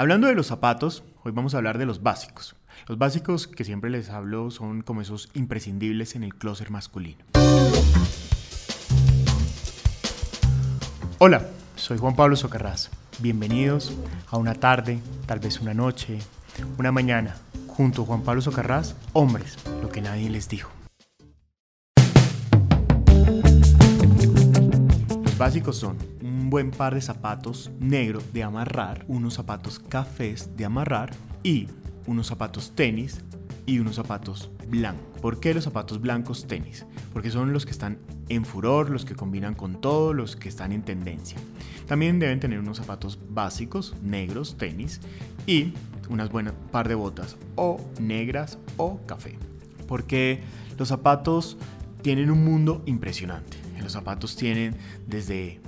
Hablando de los zapatos, hoy vamos a hablar de los básicos. Los básicos que siempre les hablo son como esos imprescindibles en el closet masculino. Hola, soy Juan Pablo Socarrás. Bienvenidos a una tarde, tal vez una noche, una mañana, junto a Juan Pablo Socarrás, hombres, lo que nadie les dijo. Los básicos son un buen par de zapatos negros de amarrar, unos zapatos cafés de amarrar y unos zapatos tenis y unos zapatos blancos. ¿Por qué los zapatos blancos tenis? Porque son los que están en furor, los que combinan con todo, los que están en tendencia. También deben tener unos zapatos básicos, negros, tenis y unas buenas par de botas o negras o café. Porque los zapatos tienen un mundo impresionante. Los zapatos tienen desde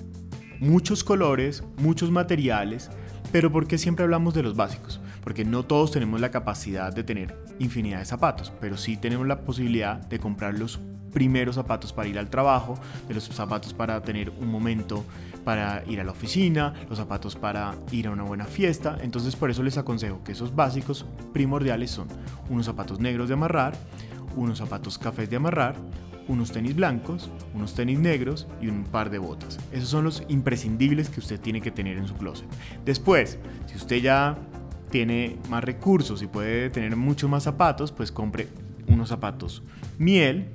muchos colores, muchos materiales, pero ¿por qué siempre hablamos de los básicos? Porque no todos tenemos la capacidad de tener infinidad de zapatos, pero sí tenemos la posibilidad de comprar los primeros zapatos para ir al trabajo, de los zapatos para tener un momento para ir a la oficina, los zapatos para ir a una buena fiesta. Entonces por eso les aconsejo que esos básicos primordiales son unos zapatos negros de amarrar, unos zapatos cafés de amarrar, unos tenis blancos, unos tenis negros y un par de botas. Esos son los imprescindibles que usted tiene que tener en su closet. Después, si usted ya tiene más recursos y puede tener muchos más zapatos, pues compre unos zapatos miel,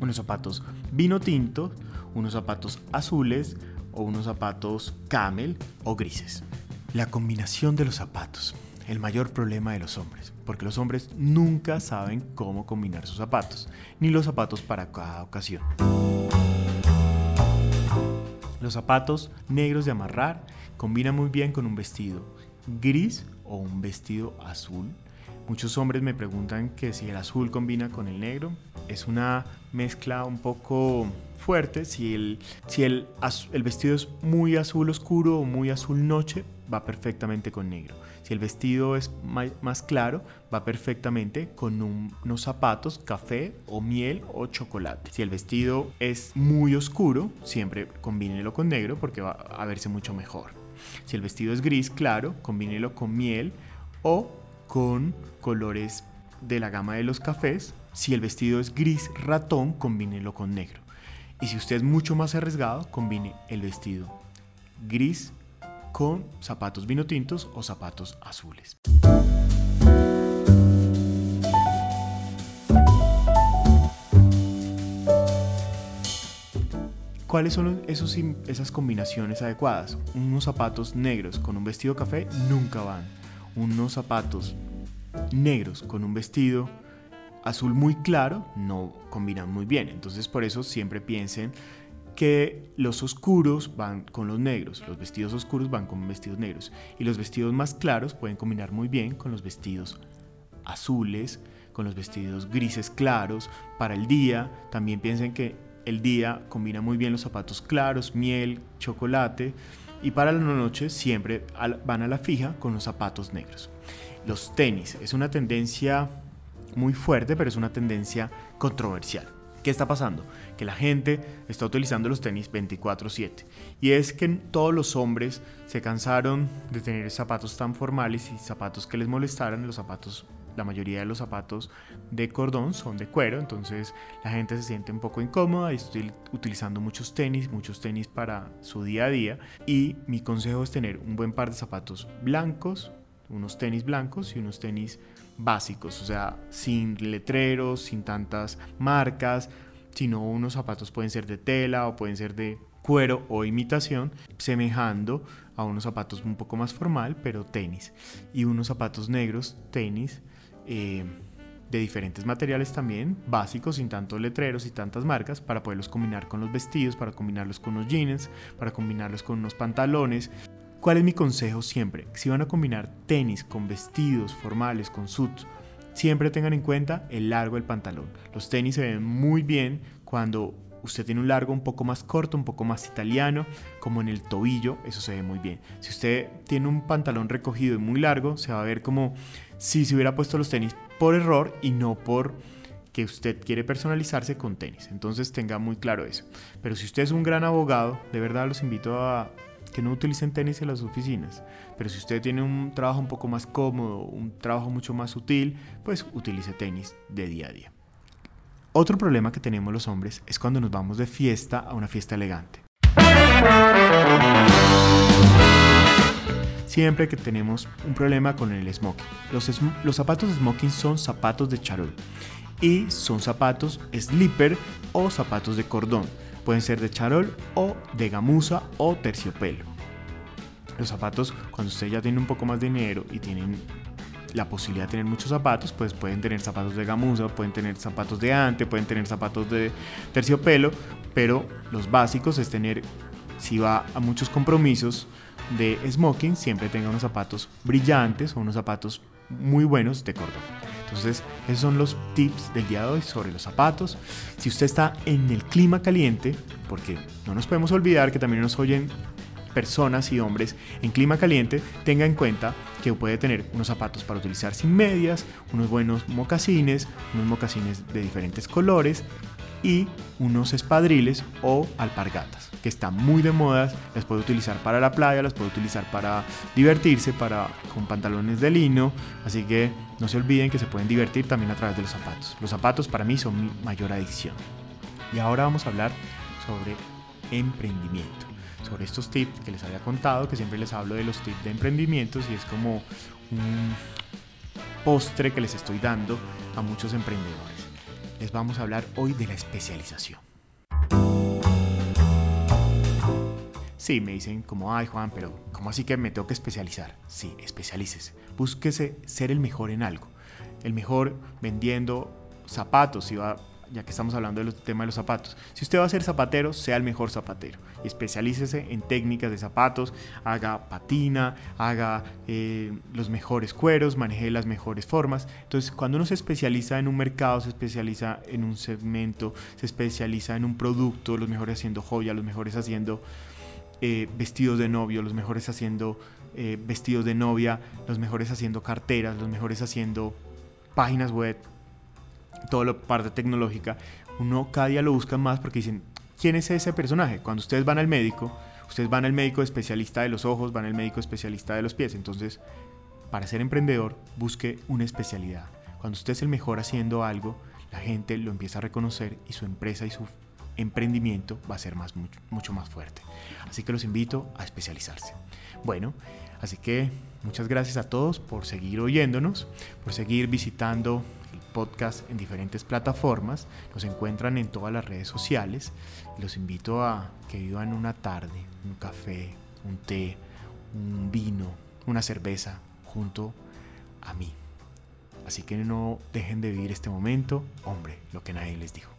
unos zapatos vino tinto, unos zapatos azules o unos zapatos camel o grises. La combinación de los zapatos el mayor problema de los hombres, porque los hombres nunca saben cómo combinar sus zapatos, ni los zapatos para cada ocasión. Los zapatos negros de amarrar combinan muy bien con un vestido gris o un vestido azul. Muchos hombres me preguntan que si el azul combina con el negro. Es una mezcla un poco fuerte. Si el, si el, el vestido es muy azul oscuro o muy azul noche, va perfectamente con negro. Si el vestido es más claro, va perfectamente con unos zapatos café o miel o chocolate. Si el vestido es muy oscuro, siempre combínelo con negro porque va a verse mucho mejor. Si el vestido es gris claro, combínelo con miel o con colores de la gama de los cafés. Si el vestido es gris ratón, combínelo con negro. Y si usted es mucho más arriesgado, combine el vestido gris con zapatos vino tintos o zapatos azules. ¿Cuáles son esos, esas combinaciones adecuadas? Unos zapatos negros con un vestido café nunca van. Unos zapatos negros con un vestido azul muy claro no combinan muy bien. Entonces por eso siempre piensen que los oscuros van con los negros, los vestidos oscuros van con vestidos negros y los vestidos más claros pueden combinar muy bien con los vestidos azules, con los vestidos grises claros para el día. También piensen que el día combina muy bien los zapatos claros, miel, chocolate y para la noche siempre van a la fija con los zapatos negros. Los tenis es una tendencia muy fuerte, pero es una tendencia controversial. ¿Qué está pasando? Que la gente está utilizando los tenis 24/7. Y es que todos los hombres se cansaron de tener zapatos tan formales y zapatos que les molestaran. Los zapatos, la mayoría de los zapatos de cordón son de cuero, entonces la gente se siente un poco incómoda y estoy utilizando muchos tenis, muchos tenis para su día a día. Y mi consejo es tener un buen par de zapatos blancos, unos tenis blancos y unos tenis básicos, o sea, sin letreros, sin tantas marcas, sino unos zapatos pueden ser de tela o pueden ser de cuero o imitación, semejando a unos zapatos un poco más formal, pero tenis. Y unos zapatos negros, tenis, eh, de diferentes materiales también, básicos, sin tantos letreros y tantas marcas, para poderlos combinar con los vestidos, para combinarlos con unos jeans, para combinarlos con unos pantalones. ¿Cuál es mi consejo siempre? Si van a combinar tenis con vestidos formales, con suits, siempre tengan en cuenta el largo del pantalón. Los tenis se ven muy bien cuando usted tiene un largo un poco más corto, un poco más italiano, como en el tobillo, eso se ve muy bien. Si usted tiene un pantalón recogido y muy largo, se va a ver como si se hubiera puesto los tenis por error y no por que usted quiere personalizarse con tenis. Entonces tenga muy claro eso. Pero si usted es un gran abogado, de verdad los invito a que no utilicen tenis en las oficinas. Pero si usted tiene un trabajo un poco más cómodo, un trabajo mucho más sutil, pues utilice tenis de día a día. Otro problema que tenemos los hombres es cuando nos vamos de fiesta a una fiesta elegante. Siempre que tenemos un problema con el smoking. Los, zapatos de smoking son zapatos de charol y son zapatos slipper o zapatos de cordón. Pueden ser de charol o de gamuza o terciopelo. Los zapatos, cuando usted ya tiene un poco más de dinero y tienen la posibilidad de tener muchos zapatos, pues pueden tener zapatos de gamuza, pueden tener zapatos de ante, pueden tener zapatos de terciopelo, pero los básicos es tener, si va a muchos compromisos de smoking, siempre tenga unos zapatos brillantes o unos zapatos muy buenos de cordón. Entonces, esos son los tips del día de hoy sobre los zapatos. Si usted está en el clima caliente, porque no nos podemos olvidar que también nos oyen personas y hombres en clima caliente, tenga en cuenta que puede tener unos zapatos para utilizar sin medias, unos buenos mocasines, unos mocasines de diferentes colores y unos espadriles o alpargatas, que están muy de moda, las puede utilizar para la playa, las puede utilizar para divertirse, para con pantalones de lino, así que no se olviden que se pueden divertir también a través de los zapatos. Los zapatos para mí son mi mayor adicción. Y ahora vamos a hablar sobre emprendimiento, sobre estos tips que les había contado, que siempre les hablo de los tips de emprendimientos y es como un postre que les estoy dando a muchos emprendedores les vamos a hablar hoy de la especialización. Sí, me dicen como, ay Juan, pero ¿cómo así que me tengo que especializar? Sí, especialícese. Búsquese ser el mejor en algo. El mejor vendiendo zapatos, si va ya que estamos hablando del tema de los zapatos. Si usted va a ser zapatero, sea el mejor zapatero. Especialícese en técnicas de zapatos, haga patina, haga eh, los mejores cueros, maneje las mejores formas. Entonces, cuando uno se especializa en un mercado, se especializa en un segmento, se especializa en un producto, los mejores haciendo joya, los mejores haciendo eh, vestidos de novio, los mejores haciendo eh, vestidos de novia, los mejores haciendo carteras, los mejores haciendo páginas web, toda la parte tecnológica, uno cada día lo busca más porque dicen, ¿quién es ese personaje? Cuando ustedes van al médico, ustedes van al médico especialista de los ojos, van al médico especialista de los pies. Entonces, para ser emprendedor, busque una especialidad. Cuando usted es el mejor haciendo algo, la gente lo empieza a reconocer y su empresa y su emprendimiento va a ser más, mucho, mucho más fuerte. Así que los invito a especializarse. Bueno, así que muchas gracias a todos por seguir oyéndonos, por seguir visitando podcast en diferentes plataformas. Nos encuentran en todas las redes sociales. Los invito a que vivan una tarde, un café, un té, un vino, una cerveza junto a mí. Así que no dejen de vivir este momento, hombre, lo que nadie les dijo.